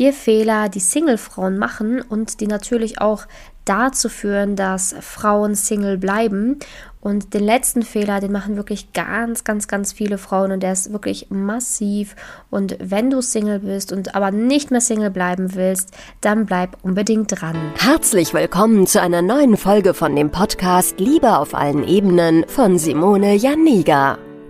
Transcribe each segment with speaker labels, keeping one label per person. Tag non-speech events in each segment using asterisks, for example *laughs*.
Speaker 1: Vier Fehler, die Single-Frauen machen und die natürlich auch dazu führen, dass Frauen Single bleiben. Und den letzten Fehler, den machen wirklich ganz, ganz, ganz viele Frauen und der ist wirklich massiv. Und wenn du Single bist und aber nicht mehr Single bleiben willst, dann bleib unbedingt dran.
Speaker 2: Herzlich willkommen zu einer neuen Folge von dem Podcast Liebe auf allen Ebenen von Simone Janiga.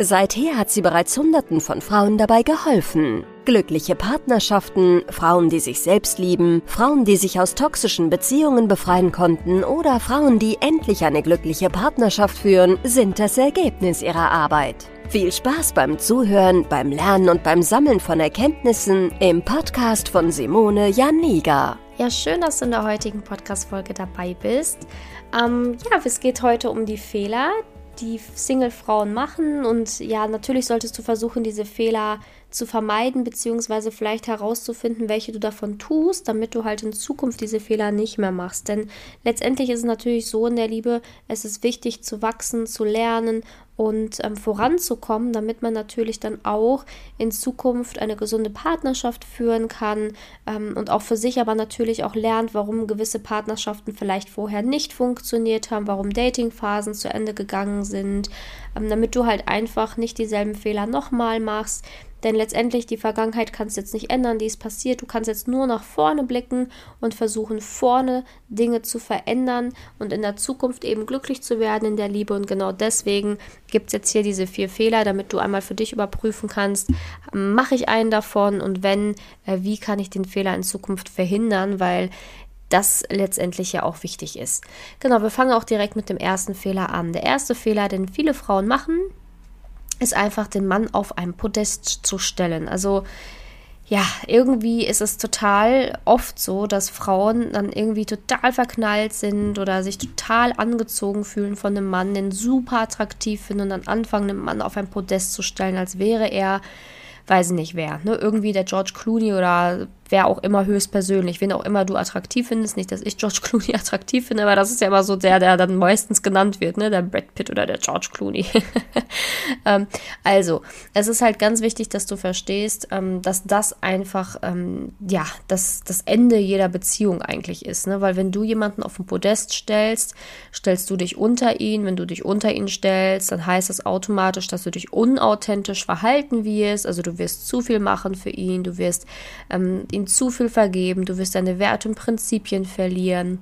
Speaker 2: Seither hat sie bereits Hunderten von Frauen dabei geholfen. Glückliche Partnerschaften, Frauen, die sich selbst lieben, Frauen, die sich aus toxischen Beziehungen befreien konnten oder Frauen, die endlich eine glückliche Partnerschaft führen, sind das Ergebnis ihrer Arbeit. Viel Spaß beim Zuhören, beim Lernen und beim Sammeln von Erkenntnissen im Podcast von Simone Janiga.
Speaker 1: Ja, schön, dass du in der heutigen Podcast-Folge dabei bist. Ähm, ja, es geht heute um die Fehler, die Single-Frauen machen. Und ja, natürlich solltest du versuchen, diese Fehler zu vermeiden, beziehungsweise vielleicht herauszufinden, welche du davon tust, damit du halt in Zukunft diese Fehler nicht mehr machst. Denn letztendlich ist es natürlich so in der Liebe, es ist wichtig zu wachsen, zu lernen und ähm, voranzukommen, damit man natürlich dann auch in Zukunft eine gesunde Partnerschaft führen kann ähm, und auch für sich aber natürlich auch lernt, warum gewisse Partnerschaften vielleicht vorher nicht funktioniert haben, warum Datingphasen zu Ende gegangen sind, ähm, damit du halt einfach nicht dieselben Fehler nochmal machst, denn letztendlich die Vergangenheit kannst du jetzt nicht ändern, die ist passiert. Du kannst jetzt nur nach vorne blicken und versuchen, vorne Dinge zu verändern und in der Zukunft eben glücklich zu werden in der Liebe. Und genau deswegen gibt es jetzt hier diese vier Fehler, damit du einmal für dich überprüfen kannst, mache ich einen davon und wenn, äh, wie kann ich den Fehler in Zukunft verhindern, weil das letztendlich ja auch wichtig ist. Genau, wir fangen auch direkt mit dem ersten Fehler an. Der erste Fehler, den viele Frauen machen, ist einfach den Mann auf ein Podest zu stellen. Also ja, irgendwie ist es total oft so, dass Frauen dann irgendwie total verknallt sind oder sich total angezogen fühlen von einem Mann, den super attraktiv finden und dann anfangen, den Mann auf ein Podest zu stellen, als wäre er, weiß ich nicht wer, ne, irgendwie der George Clooney oder wer auch immer höchstpersönlich, wen auch immer du attraktiv findest. Nicht, dass ich George Clooney *laughs* attraktiv finde, aber das ist ja immer so der, der dann meistens genannt wird, ne? Der Brad Pitt oder der George Clooney. *laughs* ähm, also, es ist halt ganz wichtig, dass du verstehst, ähm, dass das einfach, ähm, ja, das, das Ende jeder Beziehung eigentlich ist, ne? Weil wenn du jemanden auf den Podest stellst, stellst du dich unter ihn. Wenn du dich unter ihn stellst, dann heißt das automatisch, dass du dich unauthentisch verhalten wirst. Also du wirst zu viel machen für ihn, du wirst ähm, ihm zu viel vergeben, du wirst deine Werte und Prinzipien verlieren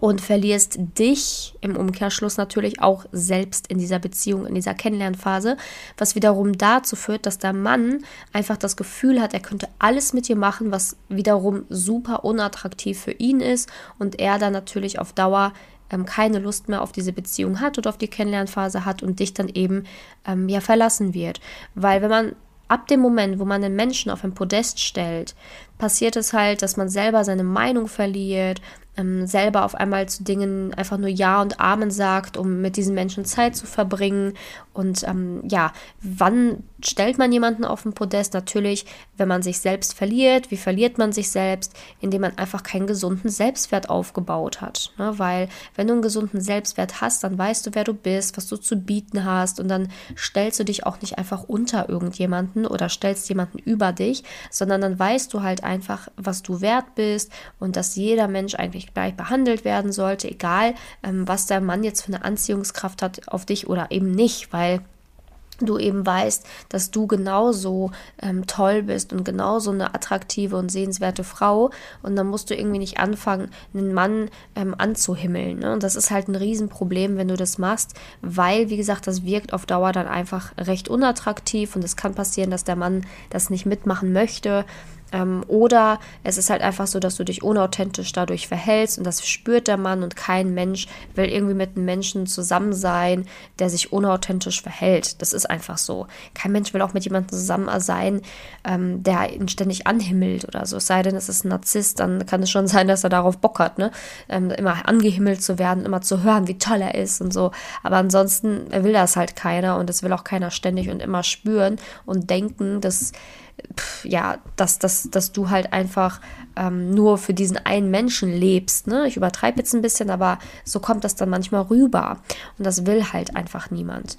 Speaker 1: und verlierst dich im Umkehrschluss natürlich auch selbst in dieser Beziehung, in dieser Kennenlernphase, was wiederum dazu führt, dass der Mann einfach das Gefühl hat, er könnte alles mit dir machen, was wiederum super unattraktiv für ihn ist und er dann natürlich auf Dauer ähm, keine Lust mehr auf diese Beziehung hat oder auf die Kennenlernphase hat und dich dann eben ähm, ja verlassen wird. Weil wenn man ab dem Moment, wo man den Menschen auf ein Podest stellt, passiert es halt, dass man selber seine Meinung verliert, ähm, selber auf einmal zu Dingen einfach nur Ja und Amen sagt, um mit diesen Menschen Zeit zu verbringen. Und ähm, ja, wann stellt man jemanden auf den Podest? Natürlich, wenn man sich selbst verliert. Wie verliert man sich selbst? Indem man einfach keinen gesunden Selbstwert aufgebaut hat. Ne? Weil wenn du einen gesunden Selbstwert hast, dann weißt du, wer du bist, was du zu bieten hast und dann stellst du dich auch nicht einfach unter irgendjemanden oder stellst jemanden über dich, sondern dann weißt du halt einfach, was du wert bist und dass jeder Mensch eigentlich gleich behandelt werden sollte, egal ähm, was der Mann jetzt für eine Anziehungskraft hat auf dich oder eben nicht, weil du eben weißt, dass du genauso ähm, toll bist und genauso eine attraktive und sehenswerte Frau und dann musst du irgendwie nicht anfangen, einen Mann ähm, anzuhimmeln. Ne? Und das ist halt ein Riesenproblem, wenn du das machst, weil, wie gesagt, das wirkt auf Dauer dann einfach recht unattraktiv und es kann passieren, dass der Mann das nicht mitmachen möchte Ähm, oder es ist halt einfach so, dass du dich unauthentisch dadurch verhältst und das spürt der Mann und kein Mensch will irgendwie mit einem Menschen zusammen sein, der sich unauthentisch verhält. Das ist einfach so. Kein Mensch will auch mit jemandem zusammen sein, ähm, der ihn ständig anhimmelt oder so. Es sei denn, es ist ein Narzisst, dann kann es schon *laughs* sein, dass er darauf Bock hat, ne? Ähm, immer angehimmelt zu werden, immer zu hören, wie toll er ist und so. Aber ansonsten will das halt keiner und das will auch keiner ständig und immer spüren und denken, dass ja, dass, dass, dass du halt einfach ähm, nur für diesen einen Menschen lebst. Ne? Ich übertreibe jetzt ein bisschen, aber so kommt das dann manchmal rüber. Und das will halt einfach niemand.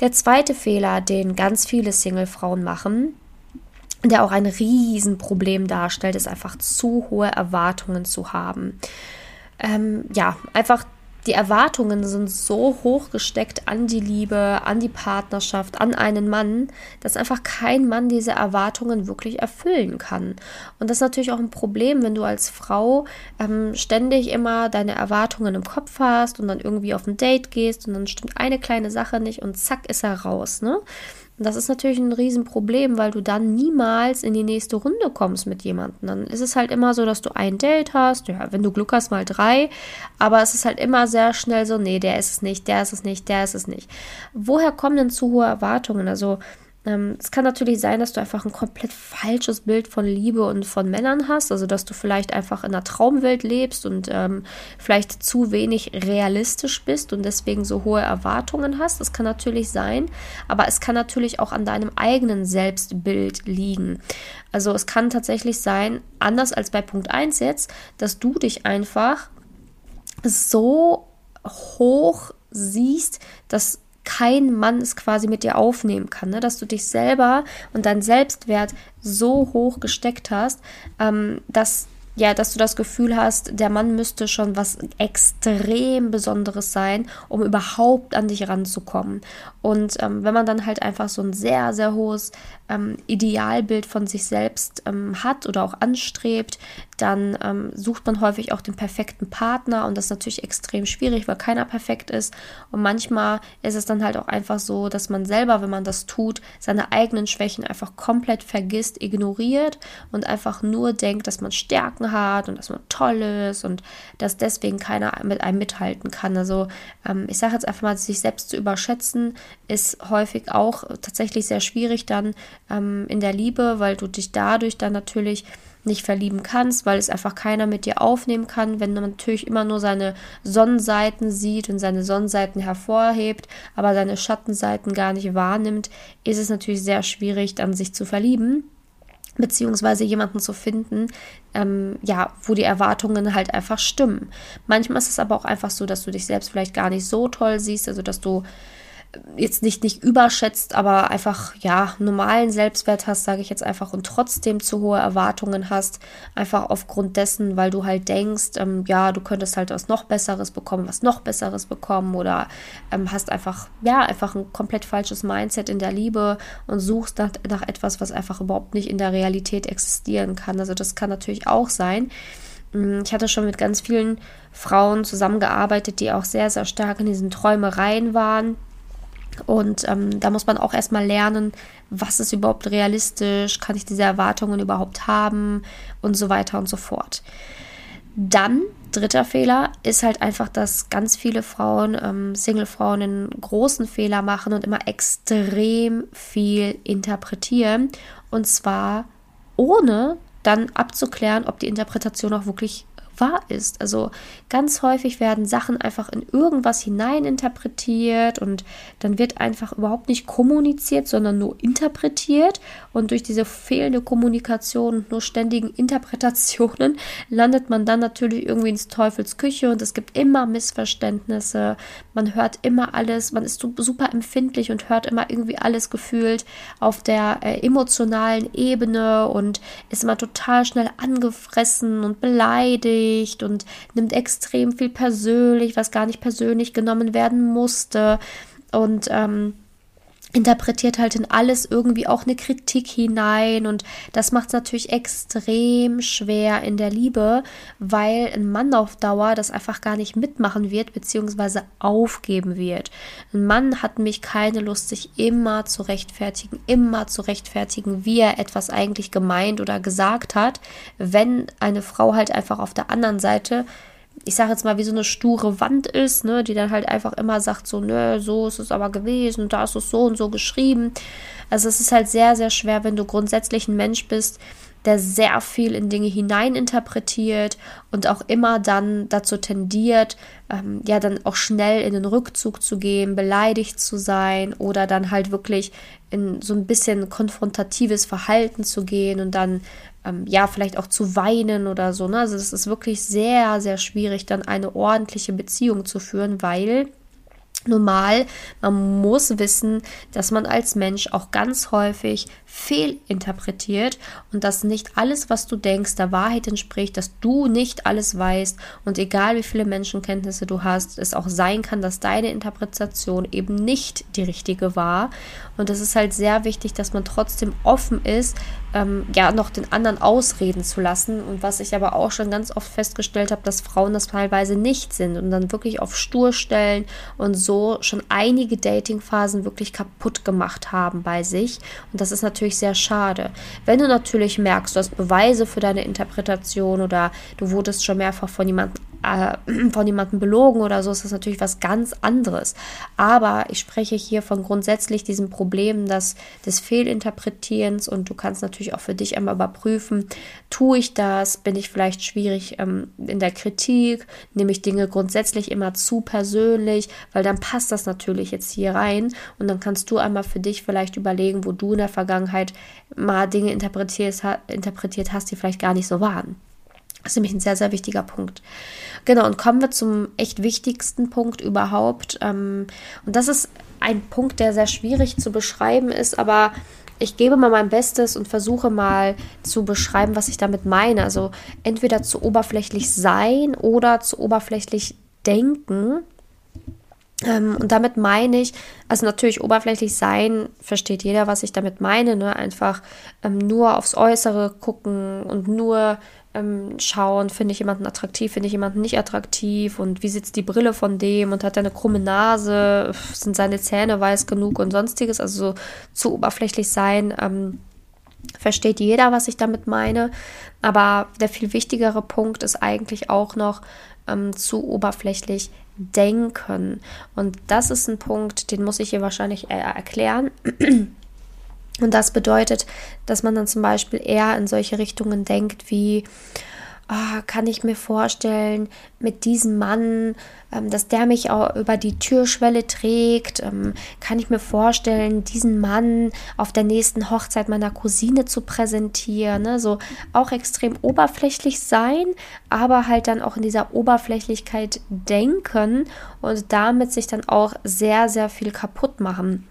Speaker 1: Der zweite Fehler, den ganz viele Single-Frauen machen, der auch ein Riesenproblem darstellt, ist einfach zu hohe Erwartungen zu haben. Ähm, ja, einfach die Erwartungen sind so hoch gesteckt an die Liebe, an die Partnerschaft, an einen Mann, dass einfach kein Mann diese Erwartungen wirklich erfüllen kann. Und das ist natürlich auch ein Problem, wenn du als Frau ähm, ständig immer deine Erwartungen im Kopf hast und dann irgendwie auf ein Date gehst und dann stimmt eine kleine Sache nicht und zack ist er raus, ne? Und das ist natürlich ein Riesenproblem, weil du dann niemals in die nächste Runde kommst mit jemandem. Dann ist es halt immer so, dass du ein Date hast, ja, wenn du Glück hast, mal drei, aber es ist halt immer sehr schnell so, nee, der ist es nicht, der ist es nicht, der ist es nicht. Woher kommen denn zu hohe Erwartungen? Also ähm, es kann natürlich sein, dass du einfach ein komplett falsches Bild von Liebe und von Männern hast, also dass du vielleicht einfach in einer Traumwelt lebst und ähm, vielleicht zu wenig realistisch bist und deswegen so hohe Erwartungen hast. Das kann natürlich sein, aber es kann natürlich auch an deinem eigenen Selbstbild liegen. Also es kann tatsächlich sein, anders als bei Punkt 1 jetzt, dass du dich einfach so hoch siehst, dass kein Mann es quasi mit dir aufnehmen kann, ne? dass du dich selber und deinen Selbstwert so hoch gesteckt hast, ähm, dass ja, dass du das Gefühl hast, der Mann müsste schon was extrem Besonderes sein, um überhaupt an dich ranzukommen. Und ähm, wenn man dann halt einfach so ein sehr, sehr hohes ähm, Idealbild von sich selbst ähm, hat oder auch anstrebt, dann ähm, sucht man häufig auch den perfekten Partner und das ist natürlich extrem schwierig, weil keiner perfekt ist. Und manchmal ist es dann halt auch einfach so, dass man selber, wenn man das tut, seine eigenen Schwächen einfach komplett vergisst, ignoriert und einfach nur denkt, dass man Stärken hat und dass man toll ist und dass deswegen keiner mit einem mithalten kann. Also ähm, ich sage jetzt einfach mal, sich selbst zu überschätzen, ist häufig auch tatsächlich sehr schwierig dann ähm, in der Liebe, weil du dich dadurch dann natürlich nicht verlieben kannst, weil es einfach keiner mit dir aufnehmen kann, wenn man natürlich immer nur seine Sonnenseiten sieht und seine Sonnenseiten hervorhebt, aber seine Schattenseiten gar nicht wahrnimmt, ist es natürlich sehr schwierig, dann sich zu verlieben beziehungsweise jemanden zu finden, ähm, ja, wo die Erwartungen halt einfach stimmen. Manchmal ist es aber auch einfach so, dass du dich selbst vielleicht gar nicht so toll siehst, also dass du jetzt nicht, nicht überschätzt, aber einfach, ja, normalen Selbstwert hast, sage ich jetzt einfach, und trotzdem zu hohe Erwartungen hast, einfach aufgrund dessen, weil du halt denkst, ähm, ja, du könntest halt was noch Besseres bekommen, was noch Besseres bekommen oder ähm, hast einfach, ja, einfach ein komplett falsches Mindset in der Liebe und suchst nach, nach etwas, was einfach überhaupt nicht in der Realität existieren kann. Also das kann natürlich auch sein. Mm, ich hatte schon mit ganz vielen Frauen zusammengearbeitet, die auch sehr, sehr stark in diesen Träumereien waren und ähm, da muss man auch erstmal lernen, was ist überhaupt realistisch, kann ich diese Erwartungen überhaupt haben und so weiter und so fort. Dann, dritter Fehler, ist halt einfach, dass ganz viele Frauen, ähm, Single-Frauen, einen großen Fehler machen und immer extrem viel interpretieren. Und zwar ohne dann abzuklären, ob die Interpretation auch wirklich wahr ist. Also ganz häufig werden Sachen einfach in irgendwas hineininterpretiert und dann wird einfach überhaupt nicht kommuniziert, sondern nur interpretiert. Und durch diese fehlende Kommunikation und nur ständigen Interpretationen *laughs* landet man dann natürlich irgendwie ins Teufels Küche und es gibt immer Missverständnisse. Man hört immer alles, man ist super empfindlich und hört immer irgendwie alles gefühlt auf der äh, emotionalen Ebene und ist immer total schnell angefressen und beleidigt und nimmt extrem viel persönlich, was gar nicht persönlich genommen werden musste. Und ähm, interpretiert halt in alles irgendwie auch eine Kritik hinein und das macht es natürlich extrem schwer in der Liebe, weil ein Mann auf Dauer das einfach gar nicht mitmachen wird beziehungsweise aufgeben wird. Ein Mann hat nämlich keine Lust, sich immer zu rechtfertigen, immer zu rechtfertigen, wie er etwas eigentlich gemeint oder gesagt hat, wenn eine Frau halt einfach auf der anderen Seite ich sage jetzt mal, wie so eine sture Wand ist, ne, die dann halt einfach immer sagt, so, nö, so ist es aber gewesen, da ist es so und so geschrieben. Also es ist halt sehr, sehr schwer, wenn du grundsätzlich ein Mensch bist, der sehr viel in Dinge hineininterpretiert und auch immer dann dazu tendiert, ähm, ja, dann auch schnell in den Rückzug zu gehen, beleidigt zu sein oder dann halt wirklich in so ein bisschen konfrontatives Verhalten zu gehen und dann ähm, ja, vielleicht auch zu weinen oder so. Ne? Also es ist wirklich sehr, sehr schwierig, dann eine ordentliche Beziehung zu führen, weil normal, man muss wissen, dass man als Mensch auch ganz häufig fehlinterpretiert und dass nicht alles, was du denkst, der Wahrheit entspricht, dass du nicht alles weißt und egal wie viele Menschenkenntnisse du hast, es auch sein kann, dass deine Interpretation eben nicht die richtige war. Und es ist halt sehr wichtig, dass man trotzdem offen ist, ähm, ja, noch den anderen ausreden zu lassen. Und was ich aber auch schon ganz oft festgestellt habe, dass Frauen das teilweise nicht sind und dann wirklich auf stur stellen und so schon einige Datingphasen wirklich kaputt gemacht haben bei sich. Und das ist natürlich sehr schade. Wenn du natürlich merkst, du hast Beweise für deine Interpretation oder du wurdest schon mehrfach von jemandem äh, *clears throat* von jemandem belogen oder so, ist das natürlich was ganz anderes. Aber ich spreche hier von grundsätzlich diesem Problem dass, des Fehlinterpretierens und du kannst natürlich auch für dich einmal überprüfen, tue ich das, bin ich vielleicht schwierig ähm, in der Kritik, nehme ich Dinge grundsätzlich immer zu persönlich, weil dann passt das natürlich jetzt hier rein und dann kannst du einmal für dich vielleicht überlegen, wo du in der Vergangenheit mal Dinge interpretiert, interpretiert hast, die vielleicht gar nicht so waren. Das ist nämlich ein sehr, sehr wichtiger Punkt. Genau, und kommen wir zum echt wichtigsten Punkt überhaupt. Ähm, und das ist ein Punkt, der sehr schwierig zu beschreiben ist, aber ich gebe mal mein Bestes und versuche mal zu beschreiben, was ich damit meine. Also entweder zu oberflächlich sein oder zu oberflächlich denken. Ähm, und damit meine ich, also natürlich oberflächlich sein, versteht jeder, was ich damit meine. Ne? Einfach ähm, nur aufs Äußere gucken und nur ähm, schauen, finde ich jemanden attraktiv, finde ich jemanden nicht attraktiv und wie sitzt die Brille von dem und hat er eine krumme Nase, sind seine Zähne weiß genug und sonstiges, also so zu oberflächlich sein. Ähm, versteht jeder, was ich damit meine. Aber der viel wichtigere Punkt ist eigentlich auch noch ähm, zu oberflächlich denken. Und das ist ein Punkt, den muss ich hier wahrscheinlich erklären. Und das bedeutet, dass man dann zum Beispiel eher in solche Richtungen denkt wie, oh, kann ich mir vorstellen, mit diesem Mann, ähm, dass der mich auch über die Türschwelle trägt, ähm, kann ich mir vorstellen, diesen Mann auf der nächsten Hochzeit meiner Cousine zu präsentieren. Ne? So auch extrem oberflächlich sein, aber halt dann auch in dieser Oberflächlichkeit denken und damit sich dann auch sehr, sehr viel kaputt machen.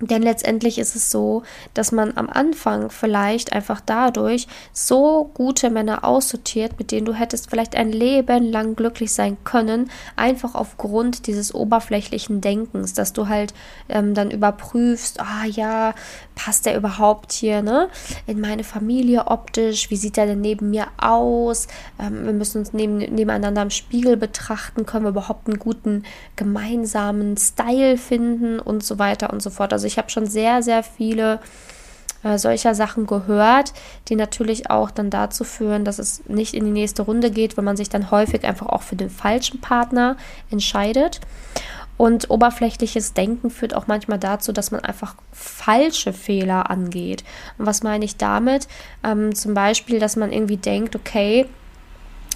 Speaker 1: Denn letztendlich ist es so, dass man am Anfang vielleicht einfach dadurch so gute Männer aussortiert, mit denen du hättest vielleicht ein Leben lang glücklich sein können, einfach aufgrund dieses oberflächlichen Denkens, dass du halt ähm, dann überprüfst, ah ja, passt der überhaupt hier, ne, in meine Familie optisch, wie sieht er denn neben mir aus, ähm, wir müssen uns neben, nebeneinander im Spiegel betrachten, können wir überhaupt einen guten gemeinsamen Style finden? Und so weiter und so fort. Also ich habe schon sehr, sehr viele äh, solcher Sachen gehört, die natürlich auch dann dazu führen, dass es nicht in die nächste Runde geht, weil man sich dann häufig einfach auch für den falschen Partner entscheidet. Und oberflächliches Denken führt auch manchmal dazu, dass man einfach falsche Fehler angeht. Und was meine ich damit? Ähm, zum Beispiel, dass man irgendwie denkt, okay,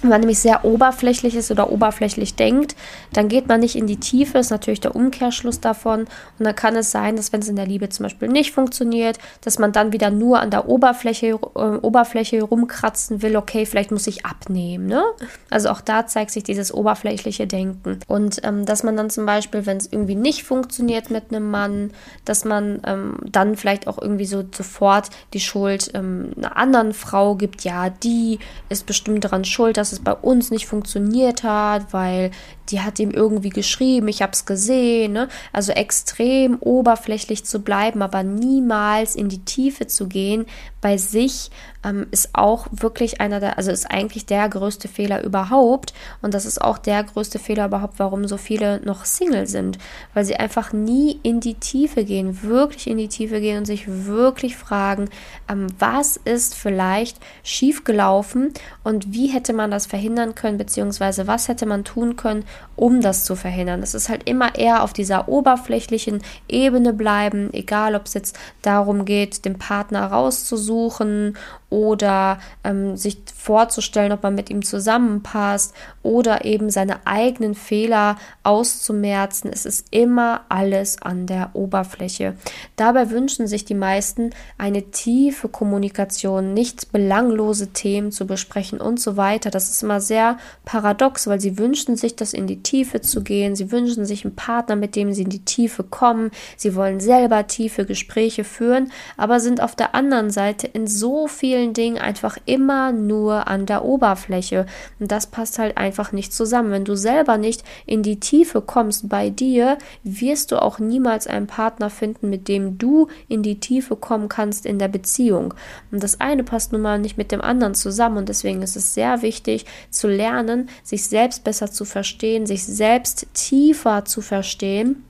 Speaker 1: wenn man nämlich sehr oberflächlich ist oder oberflächlich denkt, dann geht man nicht in die Tiefe, ist natürlich der Umkehrschluss davon. Und dann kann es sein, dass wenn es in der Liebe zum Beispiel nicht funktioniert, dass man dann wieder nur an der Oberfläche, äh, Oberfläche rumkratzen will, okay, vielleicht muss ich abnehmen. Ne? Also auch da zeigt sich dieses oberflächliche Denken. Und ähm, dass man dann zum Beispiel, wenn es irgendwie nicht funktioniert mit einem Mann, dass man ähm, dann vielleicht auch irgendwie so sofort die Schuld ähm, einer anderen Frau gibt, ja, die ist bestimmt daran schuld, dass dass es bei uns nicht funktioniert hat, weil die hat ihm irgendwie geschrieben, ich habe es gesehen. Ne? Also extrem oberflächlich zu bleiben, aber niemals in die Tiefe zu gehen bei sich ähm, ist auch wirklich einer der, also ist eigentlich der größte Fehler überhaupt. Und das ist auch der größte Fehler überhaupt, warum so viele noch Single sind, weil sie einfach nie in die Tiefe gehen, wirklich in die Tiefe gehen und sich wirklich fragen, ähm, was ist vielleicht schiefgelaufen und wie hätte man das verhindern können, beziehungsweise was hätte man tun können, um das zu verhindern. Das ist halt immer eher auf dieser oberflächlichen Ebene bleiben, egal ob es jetzt darum geht, den Partner rauszusuchen oder ähm, sich vorzustellen, ob man mit ihm zusammenpasst oder eben seine eigenen Fehler auszumerzen. Es ist immer alles an der Oberfläche. Dabei wünschen sich die meisten eine tiefe Kommunikation, nicht belanglose Themen zu besprechen und so weiter. Das ist immer sehr paradox, weil sie wünschen sich, das in die Tiefe zu gehen. Sie wünschen sich einen Partner, mit dem sie in die Tiefe kommen. Sie wollen selber tiefe Gespräche führen, aber sind auf der anderen Seite in so vielen Dingen einfach immer nur an der Oberfläche. Und das passt halt einfach nicht zusammen. Wenn du selber nicht in die Tiefe kommst bei dir, wirst du auch niemals einen Partner finden, mit dem du in die Tiefe kommen kannst in der Beziehung. Und das eine passt nun mal nicht mit dem anderen zusammen. Und deswegen ist es sehr wichtig zu lernen, sich selbst besser zu verstehen, sich selbst tiefer zu verstehen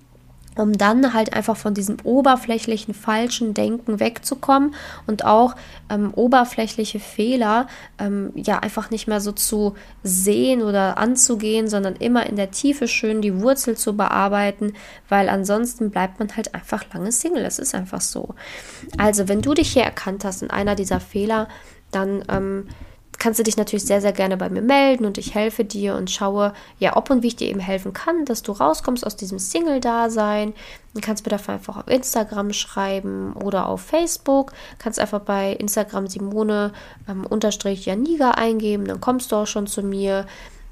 Speaker 1: um dann halt einfach von diesem oberflächlichen falschen Denken wegzukommen und auch ähm, oberflächliche Fehler ähm, ja einfach nicht mehr so zu sehen oder anzugehen, sondern immer in der Tiefe schön die Wurzel zu bearbeiten, weil ansonsten bleibt man halt einfach lange Single. Das ist einfach so. Also wenn du dich hier erkannt hast in einer dieser Fehler, dann ähm, kannst du dich natürlich sehr, sehr gerne bei mir melden und ich helfe dir und schaue, ja, ob und wie ich dir eben helfen kann, dass du rauskommst aus diesem Single-Dasein. Du kannst mir dafür einfach auf Instagram schreiben oder auf Facebook. Kannst einfach bei Instagram Simone ähm, unterstrich Janiga eingeben, dann kommst du auch schon zu mir.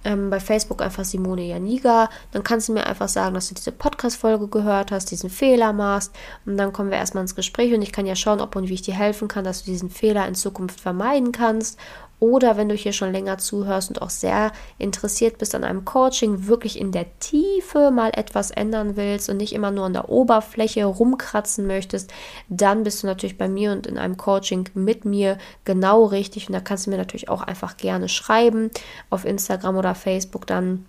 Speaker 1: Ähm, bei Facebook einfach Simone Janiga. Dann kannst du mir einfach sagen, dass du diese Podcast-Folge gehört hast, diesen Fehler machst. Und dann kommen wir erstmal ins Gespräch und ich kann ja schauen, ob und wie ich dir helfen kann, dass du diesen Fehler in Zukunft vermeiden kannst. Oder wenn du hier schon länger zuhörst und auch sehr interessiert bist an einem Coaching, wirklich in der Tiefe mal etwas ändern willst und nicht immer nur an der Oberfläche rumkratzen möchtest, dann bist du natürlich bei mir und in einem Coaching mit mir genau richtig. Und da kannst du mir natürlich auch einfach gerne schreiben auf Instagram oder Facebook dann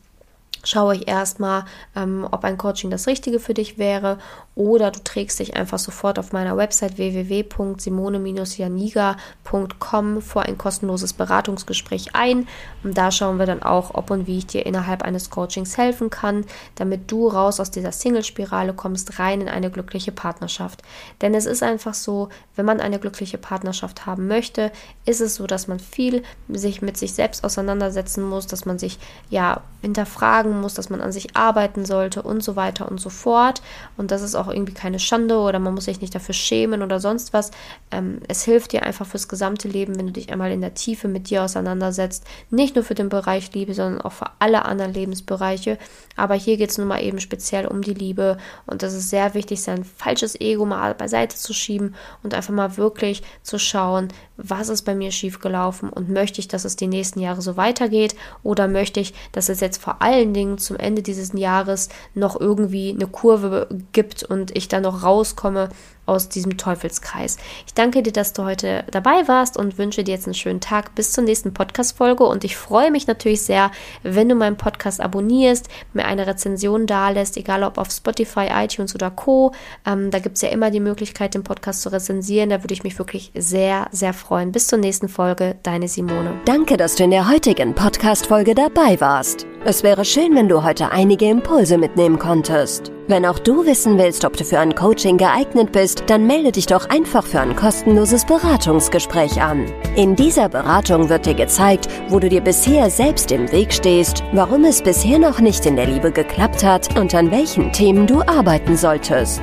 Speaker 1: schaue ich erstmal, ähm, ob ein Coaching das Richtige für dich wäre oder du trägst dich einfach sofort auf meiner Website www.simone-janiga.com vor ein kostenloses Beratungsgespräch ein. Und da schauen wir dann auch, ob und wie ich dir innerhalb eines Coachings helfen kann, damit du raus aus dieser Single-Spirale kommst, rein in eine glückliche Partnerschaft. Denn es ist einfach so, wenn man eine glückliche Partnerschaft haben möchte, ist es so, dass man viel sich mit sich selbst auseinandersetzen muss, dass man sich ja hinterfragen muss, dass man an sich arbeiten sollte und so weiter und so fort. Und das ist auch irgendwie keine Schande oder man muss sich nicht dafür schämen oder sonst was. Ähm, es hilft dir einfach fürs gesamte Leben, wenn du dich einmal in der Tiefe mit dir auseinandersetzt. Nicht nur für den Bereich Liebe, sondern auch für alle anderen Lebensbereiche. Aber hier geht es nun mal eben speziell um die Liebe. Und das ist sehr wichtig, sein falsches Ego mal beiseite zu schieben und einfach mal wirklich zu schauen, was ist bei mir schiefgelaufen und möchte ich, dass es die nächsten Jahre so weitergeht oder möchte ich, dass es jetzt vor allen Dingen zum Ende dieses Jahres noch irgendwie eine Kurve gibt und ich dann noch rauskomme aus diesem Teufelskreis. Ich danke dir, dass du heute dabei warst und wünsche dir jetzt einen schönen Tag bis zur nächsten Podcast-Folge. Und ich freue mich natürlich sehr, wenn du meinen Podcast abonnierst, mir eine Rezension dalässt, egal ob auf Spotify, iTunes oder Co. Ähm, da gibt es ja immer die Möglichkeit, den Podcast zu rezensieren. Da würde ich mich wirklich sehr, sehr freuen. Bis zur nächsten Folge, deine Simone.
Speaker 2: Danke, dass du in der heutigen Podcast-Folge dabei warst. Es wäre schön, wenn du heute einige Impulse mitnehmen konntest. Wenn auch du wissen willst, ob du für ein Coaching geeignet bist, dann melde dich doch einfach für ein kostenloses Beratungsgespräch an. In dieser Beratung wird dir gezeigt, wo du dir bisher selbst im Weg stehst, warum es bisher noch nicht in der Liebe geklappt hat und an welchen Themen du arbeiten solltest.